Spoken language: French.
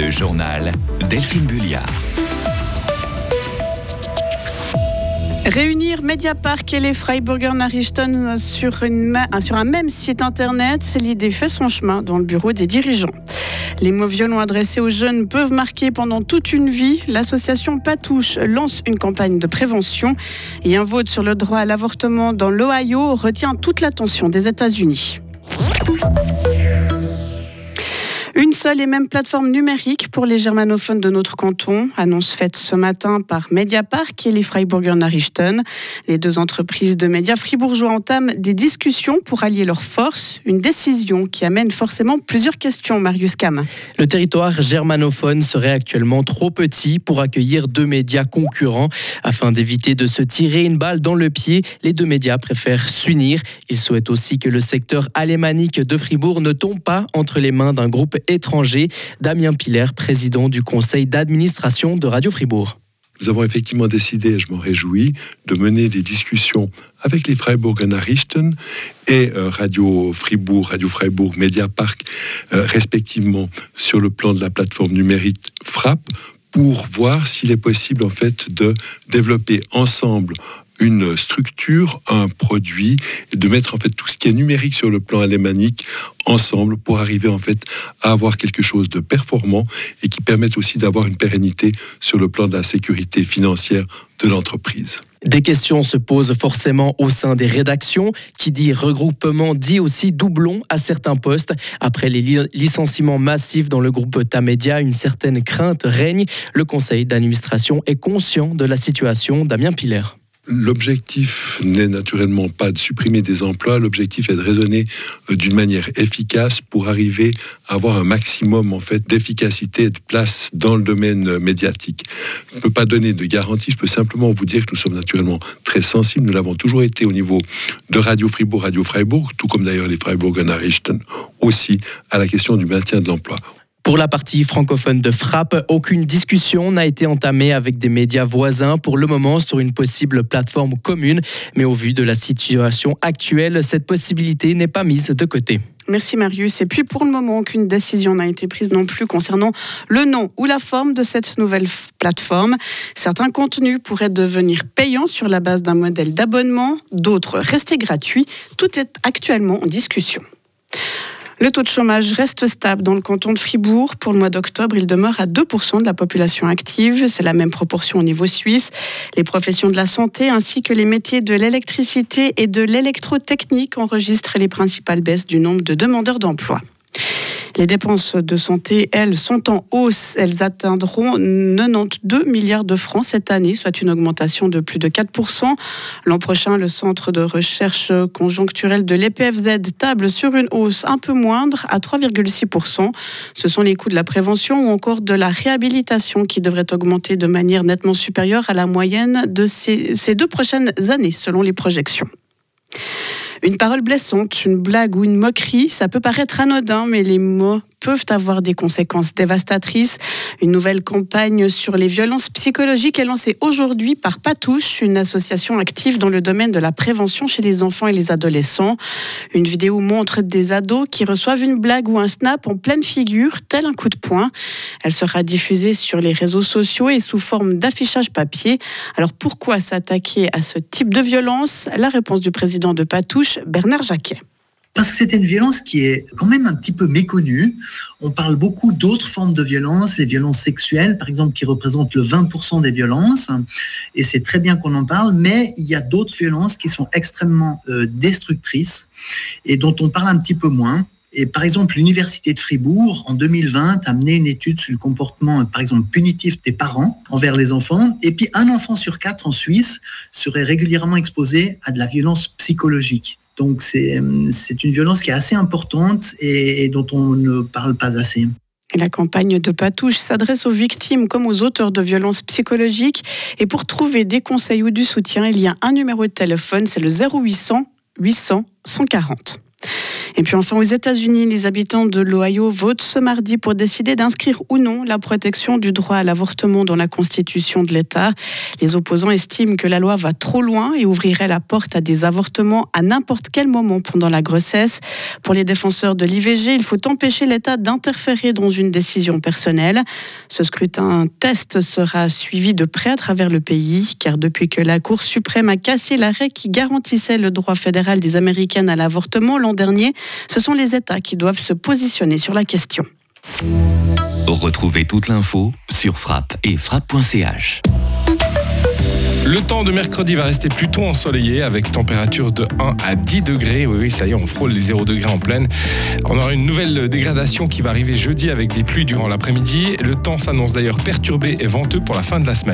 Le journal Delphine Bulliard. Réunir Mediapart et les Freiburger Nachrichten sur, sur un même site internet, l'idée fait son chemin dans le bureau des dirigeants. Les mots violents adressés aux jeunes peuvent marquer pendant toute une vie. L'association Patouche lance une campagne de prévention et un vote sur le droit à l'avortement dans l'Ohio retient toute l'attention des États-Unis. Une seule et même plateforme numérique pour les germanophones de notre canton, annonce faite ce matin par Mediapart et les Freiburger Nachrichten. Les deux entreprises de médias fribourgeois entament des discussions pour allier leurs forces, une décision qui amène forcément plusieurs questions, Marius Kam. Le territoire germanophone serait actuellement trop petit pour accueillir deux médias concurrents. Afin d'éviter de se tirer une balle dans le pied, les deux médias préfèrent s'unir. Ils souhaitent aussi que le secteur alémanique de Fribourg ne tombe pas entre les mains d'un groupe étranger. Damien Piller, président du conseil d'administration de Radio Fribourg. Nous avons effectivement décidé, et je m'en réjouis, de mener des discussions avec les Freiburger Nachrichten et euh, Radio Fribourg, Radio Freiburg, Mediapark, euh, respectivement sur le plan de la plateforme numérique Frappe, pour voir s'il est possible en fait de développer ensemble une structure, un produit, de mettre en fait tout ce qui est numérique sur le plan alémanique ensemble pour arriver en fait à avoir quelque chose de performant et qui permette aussi d'avoir une pérennité sur le plan de la sécurité financière de l'entreprise. Des questions se posent forcément au sein des rédactions. Qui dit regroupement dit aussi doublon à certains postes. Après les licenciements massifs dans le groupe Tamedia, une certaine crainte règne. Le conseil d'administration est conscient de la situation. Damien Piller. L'objectif n'est naturellement pas de supprimer des emplois, l'objectif est de raisonner euh, d'une manière efficace pour arriver à avoir un maximum en fait d'efficacité et de place dans le domaine euh, médiatique. Je ne peux pas donner de garantie, je peux simplement vous dire que nous sommes naturellement très sensibles, nous l'avons toujours été au niveau de Radio Fribourg, Radio Freiburg, tout comme d'ailleurs les Freiburger Nachrichten aussi à la question du maintien de l'emploi. Pour la partie francophone de Frappe, aucune discussion n'a été entamée avec des médias voisins pour le moment sur une possible plateforme commune. Mais au vu de la situation actuelle, cette possibilité n'est pas mise de côté. Merci Marius. Et puis pour le moment, aucune décision n'a été prise non plus concernant le nom ou la forme de cette nouvelle plateforme. Certains contenus pourraient devenir payants sur la base d'un modèle d'abonnement, d'autres rester gratuits. Tout est actuellement en discussion. Le taux de chômage reste stable dans le canton de Fribourg. Pour le mois d'octobre, il demeure à 2% de la population active. C'est la même proportion au niveau suisse. Les professions de la santé ainsi que les métiers de l'électricité et de l'électrotechnique enregistrent les principales baisses du nombre de demandeurs d'emploi. Les dépenses de santé, elles, sont en hausse. Elles atteindront 92 milliards de francs cette année, soit une augmentation de plus de 4%. L'an prochain, le Centre de recherche conjoncturelle de l'EPFZ table sur une hausse un peu moindre, à 3,6%. Ce sont les coûts de la prévention ou encore de la réhabilitation qui devraient augmenter de manière nettement supérieure à la moyenne de ces, ces deux prochaines années, selon les projections. Une parole blessante, une blague ou une moquerie, ça peut paraître anodin, mais les mots peuvent avoir des conséquences dévastatrices. Une nouvelle campagne sur les violences psychologiques est lancée aujourd'hui par Patouche, une association active dans le domaine de la prévention chez les enfants et les adolescents. Une vidéo montre des ados qui reçoivent une blague ou un snap en pleine figure, tel un coup de poing. Elle sera diffusée sur les réseaux sociaux et sous forme d'affichage papier. Alors pourquoi s'attaquer à ce type de violence? La réponse du président de Patouche, Bernard Jacquet. Parce que c'est une violence qui est quand même un petit peu méconnue. On parle beaucoup d'autres formes de violence, les violences sexuelles, par exemple, qui représentent le 20% des violences. Et c'est très bien qu'on en parle, mais il y a d'autres violences qui sont extrêmement euh, destructrices et dont on parle un petit peu moins. Et par exemple, l'Université de Fribourg, en 2020, a mené une étude sur le comportement, par exemple, punitif des parents envers les enfants. Et puis, un enfant sur quatre en Suisse serait régulièrement exposé à de la violence psychologique. Donc c'est une violence qui est assez importante et, dont on ne parle pas assez. La campagne de Patouche s'adresse aux victimes comme aux auteurs de violences psychologiques. Et pour trouver des conseils ou du soutien, il y a un numéro de téléphone, c'est le 0800 800 140. Et puis enfin, aux États-Unis, les habitants de l'Ohio votent ce mardi pour décider d'inscrire ou non la protection du droit à l'avortement dans la constitution de l'État. Les opposants estiment que la loi va trop loin et ouvrirait la porte à des avortements à n'importe quel moment pendant la grossesse. Pour les défenseurs de l'IVG, il faut empêcher l'État d'interférer dans une décision personnelle. Ce scrutin test sera suivi de près à travers le pays, car depuis que la Cour suprême a cassé l'arrêt qui garantissait le droit fédéral des Américaines à l'avortement l'an dernier, ce sont les États qui doivent se positionner sur la question. Retrouvez toute l'info sur frappe et frappe.ch. Le temps de mercredi va rester plutôt ensoleillé avec température de 1 à 10 degrés. Oui, oui, ça y est, on frôle les 0 degrés en pleine. On aura une nouvelle dégradation qui va arriver jeudi avec des pluies durant l'après-midi. Le temps s'annonce d'ailleurs perturbé et venteux pour la fin de la semaine.